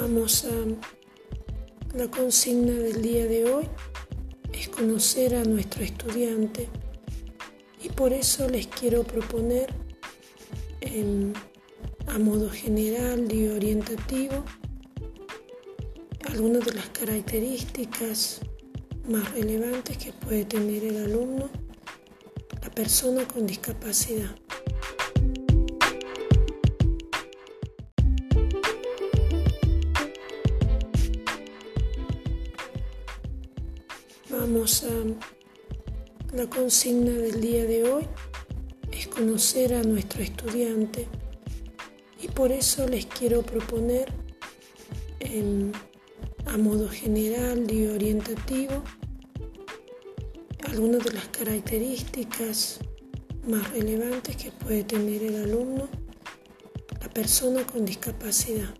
Vamos a la consigna del día de hoy es conocer a nuestro estudiante y por eso les quiero proponer a modo general y orientativo algunas de las características más relevantes que puede tener el alumno, la persona con discapacidad. Vamos a la consigna del día de hoy es conocer a nuestro estudiante y por eso les quiero proponer a modo general y orientativo algunas de las características más relevantes que puede tener el alumno, la persona con discapacidad.